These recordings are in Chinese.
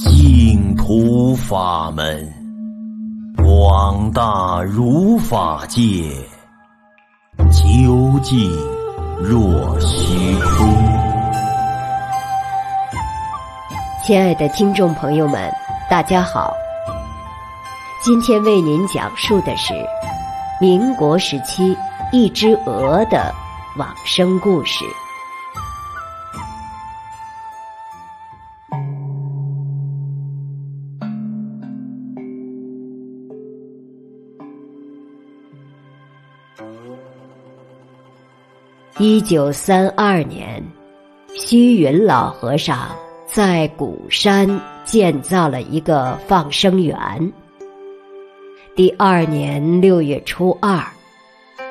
净土法门，广大如法界，究竟若虚空。亲爱的听众朋友们，大家好。今天为您讲述的是民国时期一只鹅的往生故事。一九三二年，虚云老和尚在鼓山建造了一个放生园。第二年六月初二，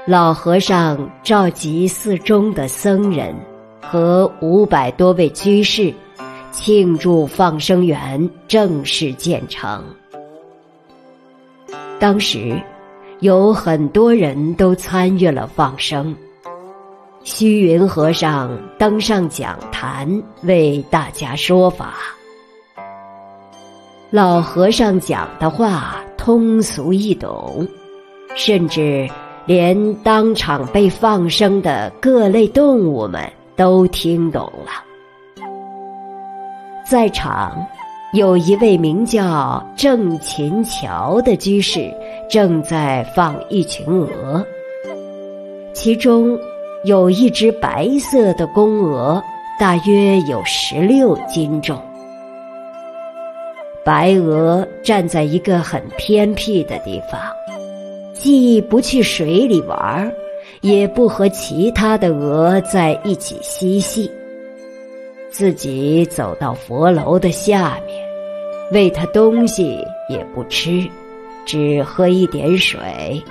老和尚召集寺中的僧人和五百多位居士，庆祝放生园正式建成。当时，有很多人都参与了放生。虚云和尚登上讲坛为大家说法。老和尚讲的话通俗易懂，甚至连当场被放生的各类动物们都听懂了。在场有一位名叫郑琴桥的居士，正在放一群鹅，其中。有一只白色的公鹅，大约有十六斤重。白鹅站在一个很偏僻的地方，既不去水里玩，也不和其他的鹅在一起嬉戏，自己走到佛楼的下面，喂它东西也不吃，只喝一点水，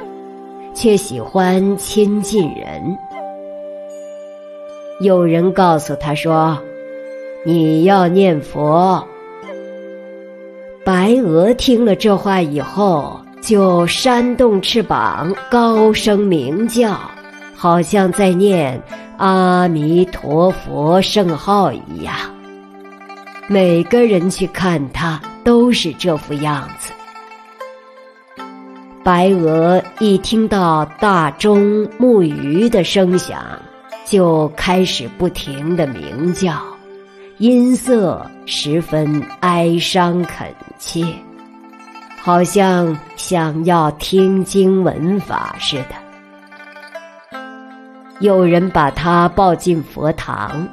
却喜欢亲近人。有人告诉他说：“你要念佛。”白鹅听了这话以后，就扇动翅膀，高声鸣叫，好像在念“阿弥陀佛”圣号一样。每个人去看他，都是这副样子。白鹅一听到大钟木鱼的声响，就开始不停的鸣叫，音色十分哀伤恳切，好像想要听经闻法似的。有人把他抱进佛堂，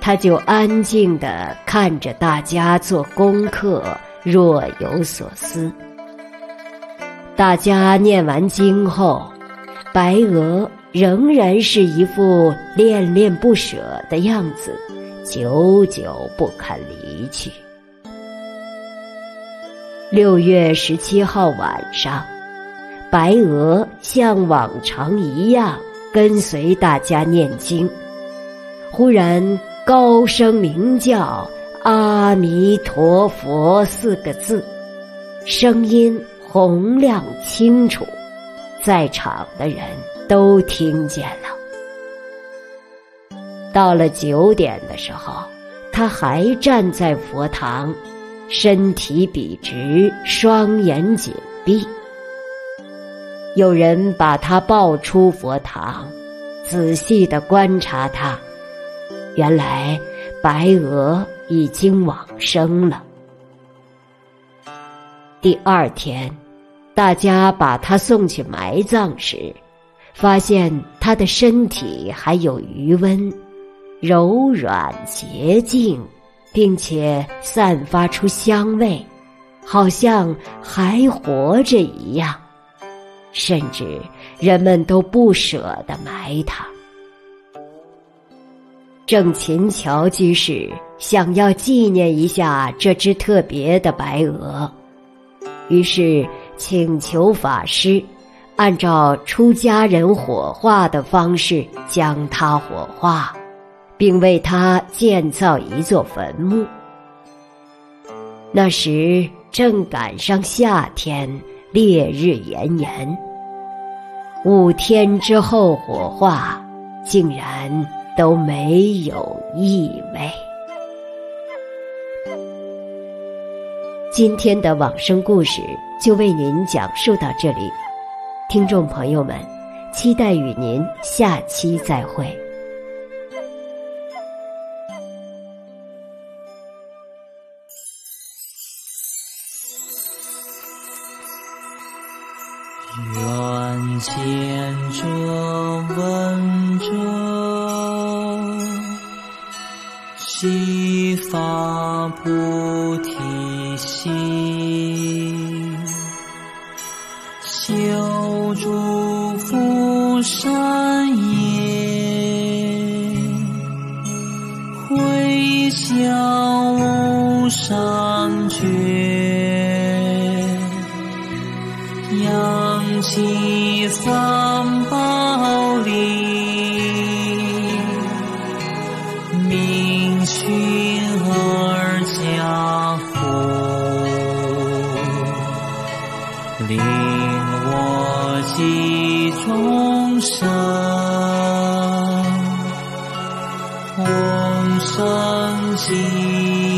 他就安静的看着大家做功课，若有所思。大家念完经后，白鹅。仍然是一副恋恋不舍的样子，久久不肯离去。六月十七号晚上，白鹅像往常一样跟随大家念经，忽然高声鸣叫“阿弥陀佛”四个字，声音洪亮清楚，在场的人。都听见了。到了九点的时候，他还站在佛堂，身体笔直，双眼紧闭。有人把他抱出佛堂，仔细地观察他，原来白鹅已经往生了。第二天，大家把他送去埋葬时，发现他的身体还有余温，柔软洁净，并且散发出香味，好像还活着一样。甚至人们都不舍得埋他。郑琴桥居士想要纪念一下这只特别的白鹅，于是请求法师。按照出家人火化的方式将他火化，并为他建造一座坟墓。那时正赶上夏天，烈日炎炎。五天之后火化，竟然都没有异味。今天的往生故事就为您讲述到这里，听众朋友们，期待与您下期再会。愿见者闻者，悉发菩提心，修诸福善业，回向无上觉。扬起三我及众生同生极。